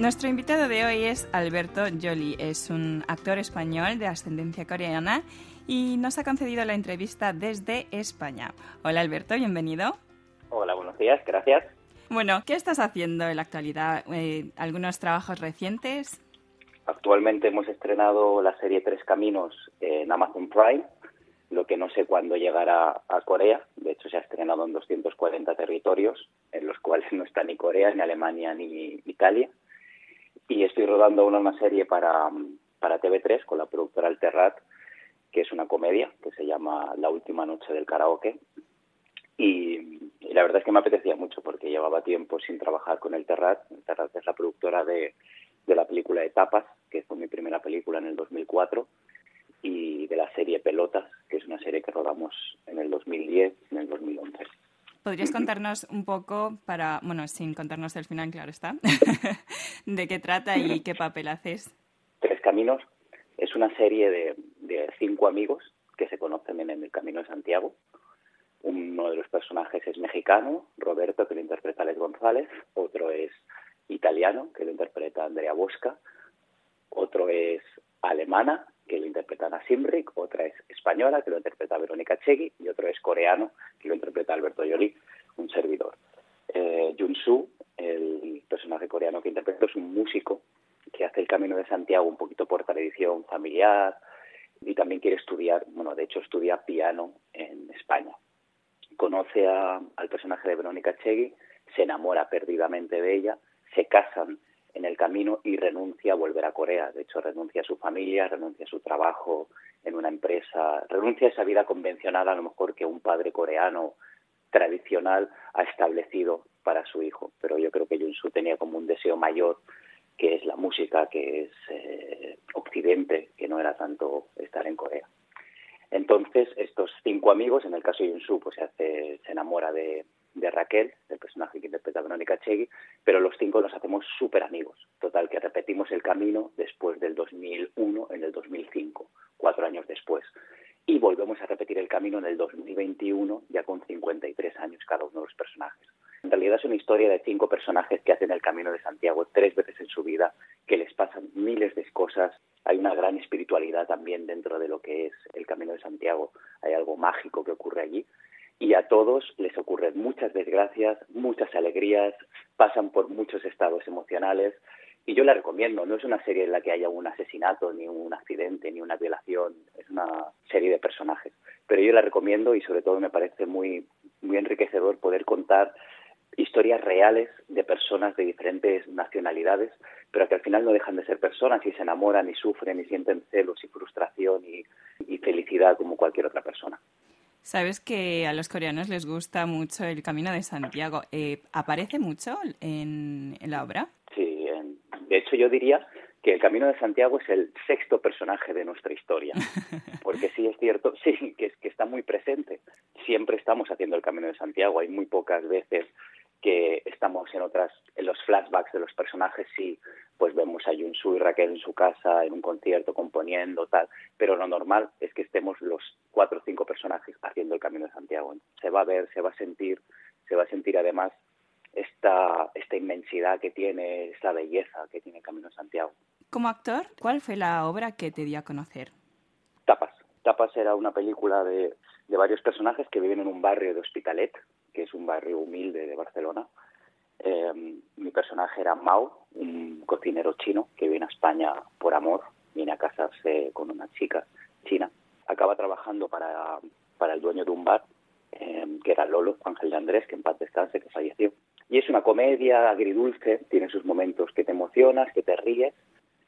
Nuestro invitado de hoy es Alberto Jolie. Es un actor español de ascendencia coreana y nos ha concedido la entrevista desde España. Hola Alberto, bienvenido. Hola, buenos días, gracias. Bueno, ¿qué estás haciendo en la actualidad? Eh, ¿Algunos trabajos recientes? Actualmente hemos estrenado la serie Tres Caminos en Amazon Prime, lo que no sé cuándo llegará a Corea. De hecho, se ha estrenado en 240 territorios, en los cuales no está ni Corea, ni Alemania, ni Italia. Y estoy rodando una, serie para, para TV3 con la productora Alterrat, que es una comedia que se llama La última noche del karaoke. Y, la verdad es que me apetecía mucho porque llevaba tiempo sin trabajar con el Terrat. El Terrat es la productora de, de la película Etapas, que fue mi primera película en el 2004, y de la serie Pelotas, que es una serie que rodamos en el 2010 y en el 2011. ¿Podrías contarnos un poco, para, bueno, sin contarnos el final, claro está, de qué trata y qué papel haces? Tres Caminos es una serie de, de cinco amigos que se conocen en el Camino de Santiago. Uno de los personajes es mexicano, Roberto, que lo interpreta Alex González. Otro es italiano, que lo interpreta Andrea Bosca. Otro es alemana, que lo interpreta Ana Simrick. Otra es española, que lo interpreta Verónica Chegui. Y otro es coreano, que lo interpreta Alberto Yoli, un servidor. Eh, Jun Su, el personaje coreano que interpreta, es un músico que hace el Camino de Santiago un poquito por tradición familiar y también quiere estudiar, bueno, de hecho estudia piano en España. Conoce a, al personaje de Verónica Chegui, se enamora perdidamente de ella, se casan el camino y renuncia a volver a Corea. De hecho, renuncia a su familia, renuncia a su trabajo en una empresa, renuncia a esa vida convencional a lo mejor que un padre coreano tradicional ha establecido para su hijo. Pero yo creo que Junsu tenía como un deseo mayor que es la música, que es eh, Occidente, que no era tanto estar en Corea. Entonces, estos cinco amigos, en el caso de Yunsu, pues se, hace, se enamora de, de Raquel, el personaje que interpreta Verónica Chegui, pero los cinco nos hacemos súper amigos. Total, que repetimos el camino después del 2001 en el 2005, cuatro años después. Y volvemos a repetir el camino en el 2021, ya con 53 años cada uno de los personajes. En realidad es una historia de cinco personajes que hacen el camino de Santiago tres veces en su vida, que les pasan miles de cosas. Hay una gran espiritualidad también dentro de lo que es el camino de Santiago. Hay algo mágico que ocurre allí. Y a todos les ocurren muchas desgracias, muchas alegrías, pasan por muchos estados emocionales. Y yo la recomiendo, no es una serie en la que haya un asesinato, ni un accidente, ni una violación, es una serie de personajes. Pero yo la recomiendo y sobre todo me parece muy, muy enriquecedor poder contar historias reales de personas de diferentes nacionalidades, pero que al final no dejan de ser personas y se enamoran y sufren y sienten celos y frustración y, y felicidad como cualquier otra persona. Sabes que a los coreanos les gusta mucho el Camino de Santiago. Eh, ¿Aparece mucho en, en, la obra? Sí, en, de hecho yo diría que el Camino de Santiago es el sexto personaje de nuestra historia, porque sí es cierto, sí, que, es, que está muy presente. Siempre estamos haciendo el Camino de Santiago, hay muy pocas veces que estamos en otras, en los flashbacks de los personajes, sí, pues vemos a Yunsu y Raquel en su casa, en un concierto, componiendo, tal, pero lo normal es que estemos los cuatro o cinco personajes haciendo el Camino de Santiago. Se va a ver, se va a sentir, se va a sentir además esta, esta inmensidad que tiene, esta belleza que tiene el Camino de Santiago. Como actor, ¿cuál fue la obra que te dio a conocer? Tapas. Tapas era una película de, de varios personajes que viven en un barrio de Hospitalet, que es un barrio humilde de Barcelona. Eh, mi personaje era Mao, un cocinero chino que viene a España por amor, viene a casarse con una chica china. Acaba trabajando para, para el dueño de un bar, eh, que era Lolo, Ángel de Andrés, que en paz descanse, que falleció. Y es una comedia agridulce, tiene sus momentos que te emocionas, que te ríes,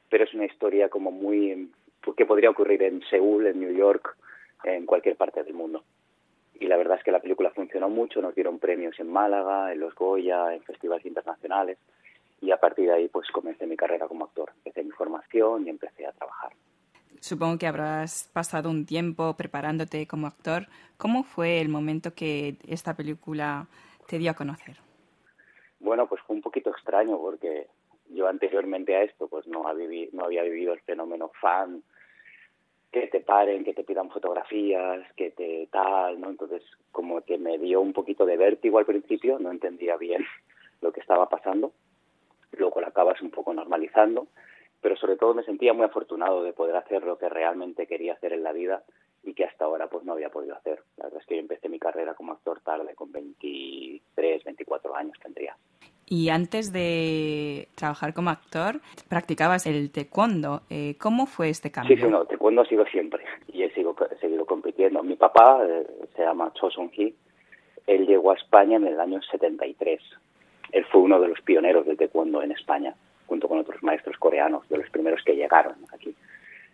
pero es una historia como muy que podría ocurrir en Seúl, en New York, en cualquier parte del mundo y la verdad es que la película funcionó mucho, nos dieron premios en Málaga, en los Goya, en festivales internacionales y a partir de ahí pues comencé mi carrera como actor, empecé mi formación y empecé a trabajar. Supongo que habrás pasado un tiempo preparándote como actor. ¿Cómo fue el momento que esta película te dio a conocer? Bueno, pues fue un poquito extraño porque yo anteriormente a esto pues no, no había vivido el fenómeno fan que te paren, que te pidan fotografías, que te tal, ¿no? Entonces, como que me dio un poquito de vértigo al principio, no entendía bien lo que estaba pasando. luego la acabas un poco normalizando, pero sobre todo me sentía muy afortunado de poder hacer lo que realmente quería hacer en la vida y que hasta ahora pues no había podido hacer. La verdad es que yo empecé mi carrera como actor tarde, con 23, 24 años tendría. Y antes de trabajar como actor, practicabas el taekwondo. Eh, ¿Cómo fue este cambio? Sí, sí, no, taekwondo ha sido siempre y he, sigo, he seguido compitiendo. Mi papá eh, se llama Cho Sung-hee. Él llegó a España en el año 73. Él fue uno de los pioneros del taekwondo en España, junto con otros maestros coreanos, de los primeros que llegaron aquí.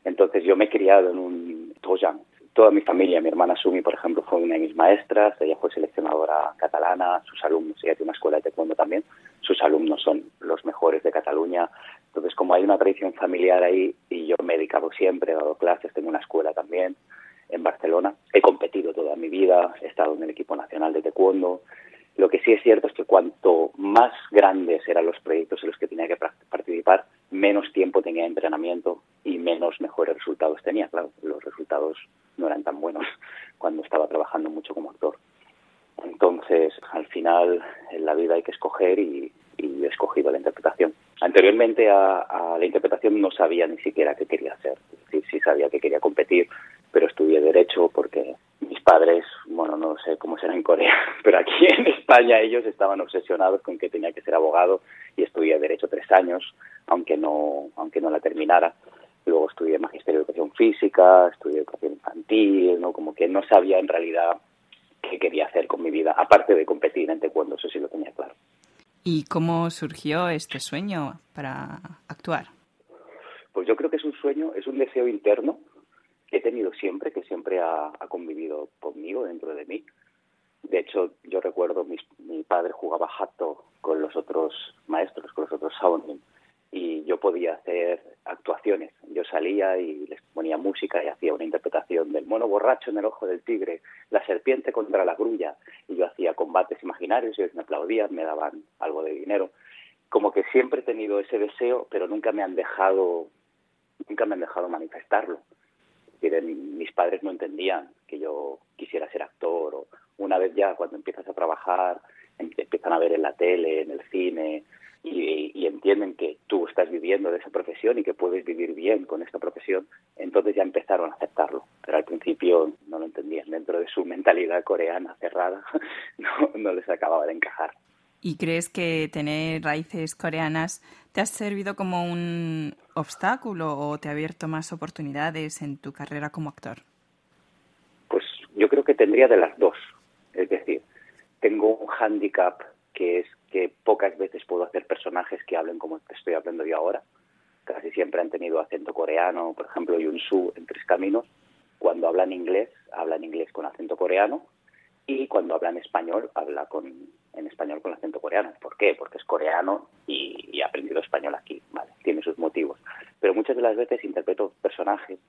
Entonces yo me he criado en un tojang, toda mi familia, mi hermana Sumi, por ejemplo, fue una de mis maestras, ella fue seleccionadora catalana, sus alumnos, ella tiene una escuela de taekwondo también, sus alumnos son los mejores de Cataluña. Entonces, como hay una tradición familiar ahí y yo me he dedicado siempre, he dado clases, tengo una escuela también en Barcelona, he competido toda mi vida, he estado en el equipo nacional de taekwondo. Lo que sí es cierto es que cuanto más grandes eran los proyectos en los que tenía que participar, menos tiempo tenía de entrenamiento y menos mejores resultados tenía. Claro, los resultados no eran tan buenos cuando estaba trabajando mucho como actor. Entonces, al final, en la vida hay que escoger y, he escogido la interpretación. Anteriormente a, la interpretación no sabía ni siquiera qué quería hacer. Sí sabía que quería competir, pero estudié Derecho porque mis padres, bueno, no sé cómo será en Corea, pero aquí en España ellos estaban obsesionados con que tenía que ser abogado y estudié Derecho tres años, aunque no, aunque no la terminara. Luego estudié Magisterio de Educación Física, estudié Educación Infantil, ¿no? Como que no sabía en realidad qué quería hacer con mi vida, aparte de competir en taekwondo, eso sí lo tenía claro. ¿Y cómo surgió este sueño para actuar? Pues yo creo que es un sueño, es un deseo interno que he tenido siempre, que siempre ha, convivido conmigo, dentro de mí. De hecho, yo recuerdo, mi, mi padre jugaba jato con los otros maestros, con los otros Shaolin, y yo podía hacer actuaciones. Yo salía y les ponía música y hacía una interpretación del mono borracho en el ojo del tigre, la serpiente contra la grulla, y yo hacía combates imaginarios y me aplaudían, me daban algo de dinero. Como que siempre he tenido ese deseo, pero nunca me han dejado, nunca me han dejado manifestarlo. Mis padres no entendían que yo quisiera ser actor o una vez ya cuando empiezas a trabajar, em, empiezan a ver en la tele, en el cine, y, entienden que tú estás viviendo de esa profesión y que puedes vivir bien con esta profesión, entonces ya empezaron a aceptarlo. Pero al principio no lo entendían. Dentro de su mentalidad coreana cerrada, no, no les acababa de encajar. ¿Y crees que tener raíces coreanas te ha servido como un obstáculo o te ha abierto más oportunidades en tu carrera como actor? Pues yo creo que tendría de las dos. Es decir, tengo un hándicap que es que pocas veces puedo hacer personajes que hablen como estoy hablando yo ahora. Casi siempre han tenido acento coreano, por ejemplo, Yun-Su en Tres Caminos. Cuando hablan inglés, hablan inglés con acento coreano y cuando hablan español, habla con, en español con acento coreano. ¿Por qué? Porque es coreano y, y ha aprendido español aquí, ¿vale? Tiene sus motivos. Pero muchas de las veces interpreto personajes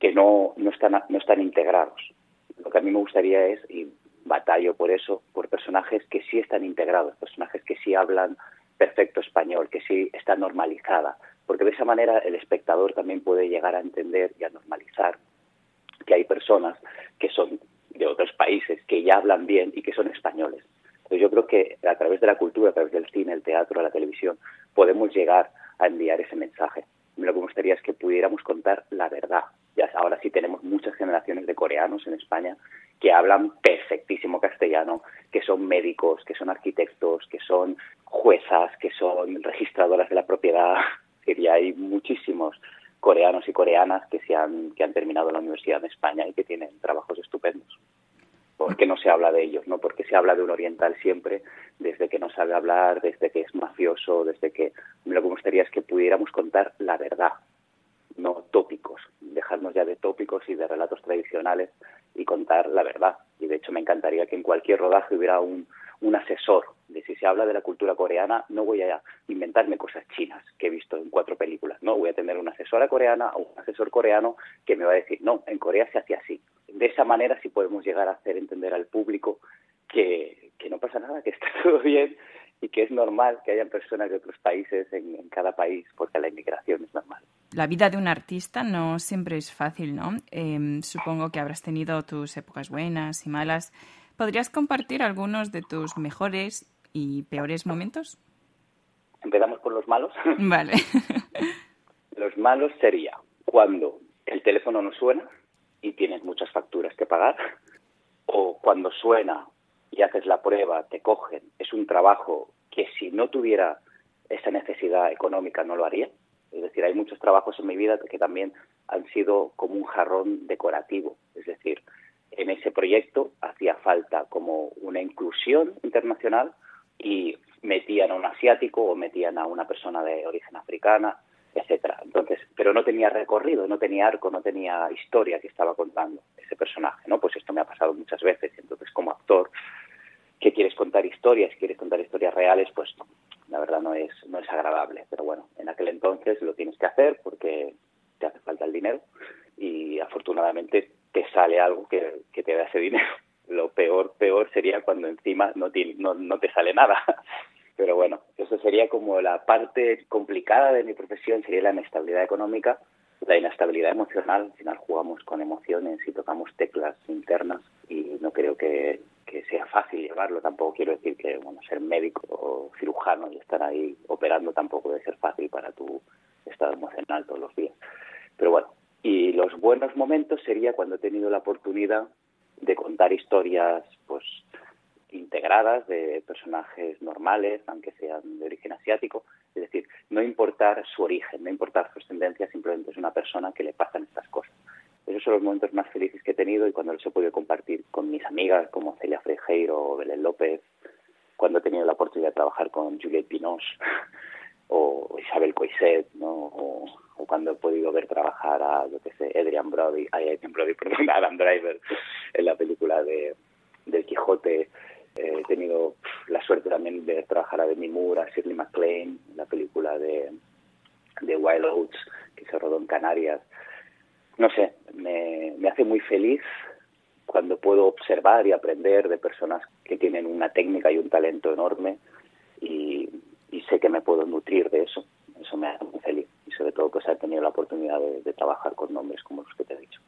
que no, no, están, no están integrados. Lo que a mí me gustaría es, y batallo por eso, por personajes que sí están integrados, personajes que sí hablan perfecto español, que sí está normalizada, porque de esa manera el espectador también puede llegar a entender y a normalizar que hay personas que son de otros países, que ya hablan bien y que son españoles. Entonces yo creo que a través de la cultura, a través del cine, el teatro, la televisión, podemos llegar a enviar ese mensaje. Lo que me gustaría es que pudiéramos contar la verdad. Ahora sí tenemos muchas generaciones de coreanos en España que hablan perfectísimo castellano, que son médicos, que son arquitectos, que son juezas, que son registradoras de la propiedad. Y hay muchísimos coreanos y coreanas que, se han, que han terminado la universidad en España y que tienen trabajos estupendos. ¿Por qué no se habla de ellos? ¿no? Porque se habla de un oriental siempre, desde que no sabe hablar, desde que es mafioso, desde que lo que me gustaría es que pudiéramos contar la verdad, y de relatos tradicionales y contar la verdad. Y de hecho me encantaría que en cualquier rodaje hubiera un, un asesor de si se habla de la cultura coreana, no voy a inventarme cosas chinas que he visto en cuatro películas, no, voy a tener una asesora coreana o un asesor coreano que me va a decir, no, en Corea se hace así. De esa manera sí podemos llegar a hacer entender al público que, que no pasa nada, que está todo bien y que es normal que haya personas de otros países en, en cada país, porque la inmigración es normal la vida de un artista no siempre es fácil, ¿no? Em, supongo que habrás tenido tus épocas buenas y malas. ¿Podrías compartir algunos de tus mejores y peores momentos? Empezamos por los malos. Vale. los malos sería cuando el teléfono no suena y tienes muchas facturas que pagar, o cuando suena y haces la prueba, te cogen, es un trabajo que si no tuviera esa necesidad económica no lo haría. Es decir, hay muchos trabajos en mi vida que también han sido como un jarrón decorativo. Es decir, en ese proyecto hacía falta como una inclusión internacional y metían a un asiático o metían a una persona de origen africana, etcétera. Entonces, pero no tenía recorrido, no tenía arco, no tenía historia que estaba contando ese personaje, ¿no? Pues esto me ha pasado muchas veces. Entonces, como actor, que quieres contar historias, quieres contar historias reales, pues la verdad no es no es agradable. Pero bueno, en aquel entonces lo tienes que hacer porque te hace falta el dinero y afortunadamente te sale algo que, que te da ese dinero. Lo peor, peor sería cuando encima no, no, no te sale nada. Pero bueno, eso sería como la parte complicada de mi la inestabilidad económica, la inestabilidad emocional. Al final jugamos con emociones y tocamos teclas internas y no creo que, que sea fácil llevarlo. Tampoco quiero decir que bueno, ser médico o cirujano y estar ahí operando tampoco debe ser fácil para tu estado emocional todos los días. Pero bueno, y los buenos momentos sería cuando he tenido la oportunidad de contar historias pues integradas de personajes normales, aunque sean de origen asiático, no importar su origen, no importar su ascendencia, simplemente es una persona que le pasan estas cosas. Esos son los momentos más felices que he tenido y cuando los he podido compartir con mis amigas como Celia Frejeiro Belén López, cuando he tenido la oportunidad de trabajar con Juliette Pinoche o Isabel Coiset, ¿no? O, cuando he podido ver trabajar a, yo qué sé, Adrian Brody, Adrian Brody, perdón, Adam Driver en la película de del Quijote. He tenido la suerte también de trabajar a Demi Moore, a Shirley MacLaine, la película de, de Wild Oats, que se rodó en Canarias. No sé, me, me hace muy feliz cuando puedo observar y aprender de personas que tienen una técnica y un talento enorme y, sé que me puedo nutrir de eso. Eso me hace muy feliz y sobre todo pues he tenido la oportunidad de, trabajar con nombres como los que te he dicho.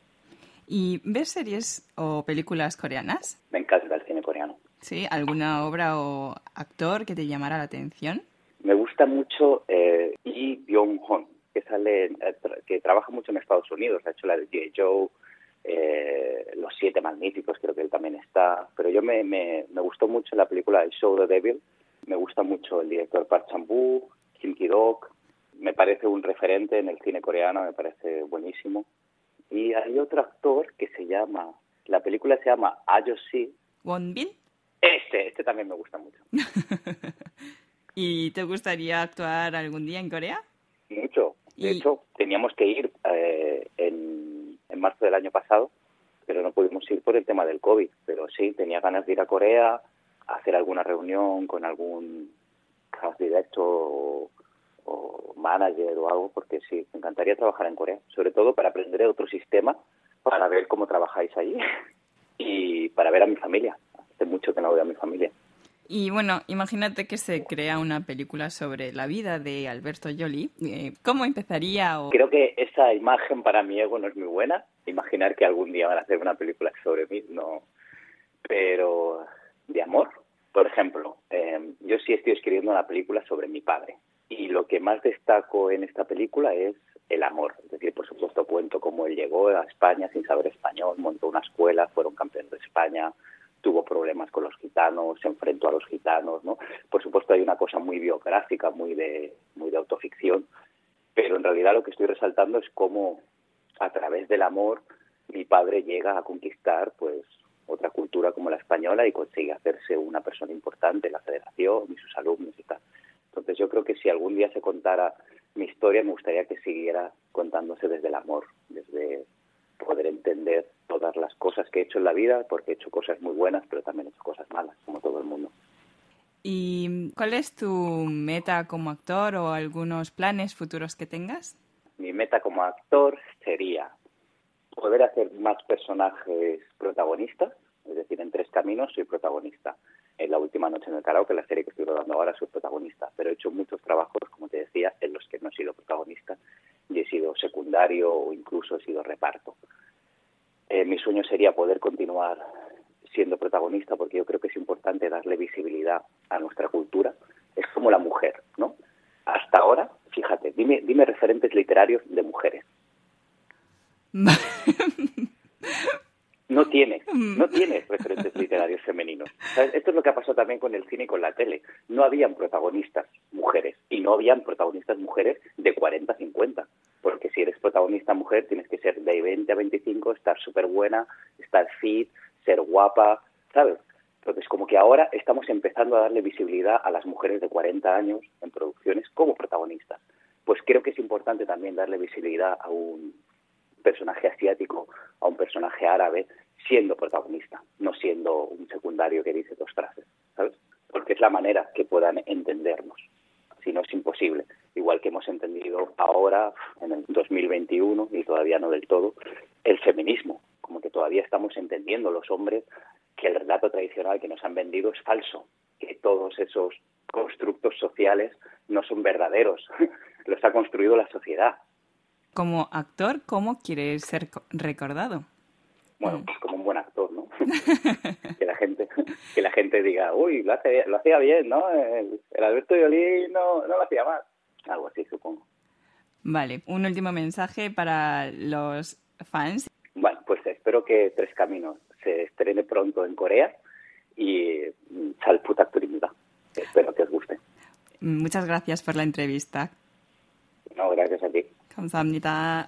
¿Y ves series o películas coreanas? Me encanta el cine coreano. ¿Sí? ¿Alguna obra o actor que te llamara la atención? Me gusta mucho eh, Lee Byung-hun, que sale, eh, que trabaja mucho en Estados Unidos. Ha hecho la de J. Joe, eh, Los Siete Magníficos, creo que él también está. Pero yo me, me, me gustó mucho la película El Show the Devil, me gusta mucho el director Park Chan-wook, Kim Ki-dok. Me parece un referente en el cine coreano, me parece buenísimo. Y hay otro actor que se llama, la película se llama Ayo-si. ¿Won Bin? Este, este también me gusta mucho. ¿Y te gustaría actuar algún día en Corea? Mucho. De hecho, teníamos que ir eh, en, en marzo del año pasado, pero no pudimos ir por el tema del COVID. Pero sí, tenía ganas de ir a Corea, hacer alguna reunión con algún cast director o, manager o algo, porque sí, me encantaría trabajar en Corea, sobre todo para aprender otro sistema, para ver cómo trabajáis allí y para ver a mi familia. Hace mucho que no veo a mi familia. Y bueno, imagínate que se crea una película sobre la vida de Alberto Jolie. Eh, ¿Cómo empezaría? O... Creo que esa imagen para mi ego no es muy buena. Imaginar que algún día van a hacer una película sobre mí, no. Pero de amor. Por ejemplo, eh, yo sí estoy escribiendo una película sobre mi padre y lo que más destaco en esta película es el amor. Es decir, por supuesto cuento cómo él llegó a España sin saber español, montó una escuela, fueron campeones de España, tuvo problemas con los gitanos, se enfrentó a los gitanos, ¿no? Por supuesto hay una cosa muy biográfica, muy de, muy de autoficción, pero en realidad lo que estoy resaltando es cómo a través del amor mi padre llega a conquistar pues otra cultura como la española y consigue hacerse una persona importante en la federación y sus alumnos y tal. Entonces yo creo que si algún día se contara mi historia, me gustaría que siguiera contándose desde el amor, desde poder entender cosas que he hecho en la vida, porque he hecho cosas muy buenas, pero también he hecho cosas malas, como todo el mundo. ¿Y cuál es tu meta como actor o algunos planes futuros que tengas? Mi meta como actor sería poder hacer más personajes protagonistas, es decir, en Tres Caminos soy protagonista. En La Última Noche en el Karaoke, la serie que estoy rodando ahora, soy protagonista. Pero he hecho muchos trabajos, como te decía, en los que no he sido protagonista y he sido secundario o incluso he sido reparto. Eh, mi sueño sería poder continuar siendo protagonista porque yo creo que es importante darle visibilidad a nuestra cultura. Es como la mujer, ¿no? Hasta ahora, fíjate, dime, dime referentes literarios de mujeres. No tienes, no tienes referentes literarios femeninos. Esto es lo que ha pasado también con el cine y con la tele. No habían protagonistas estar fit, ser guapa, ¿sabes? Entonces, como que ahora estamos empezando a darle visibilidad a las mujeres de 40 años en producciones como protagonistas. Pues creo que es importante también darle visibilidad a un personaje asiático, a un personaje árabe, siendo protagonista, no siendo un secundario que dice dos frases, ¿sabes? Porque es la manera que puedan entendernos. Si no es imposible. Igual que hemos entendido ahora, en el 2021, y todavía no del todo, el feminismo. Como que todavía estamos entendiendo los hombres que el relato tradicional que nos han vendido es falso, que todos esos constructos sociales no son verdaderos, los ha construido la sociedad. Como actor, ¿cómo quieres ser recordado? Bueno, pues como un buen actor, ¿no? que la gente que la gente diga, uy, lo, hace, lo hacía bien, ¿no? El, Alberto Violín no, no lo hacía mal. Algo así, supongo. Vale, un último mensaje para los fans. Bueno, pues espero que Tres Caminos se estrene pronto en Corea y sal puta Espero que os guste. Muchas gracias por la entrevista. No, gracias a ti. 감사합니다.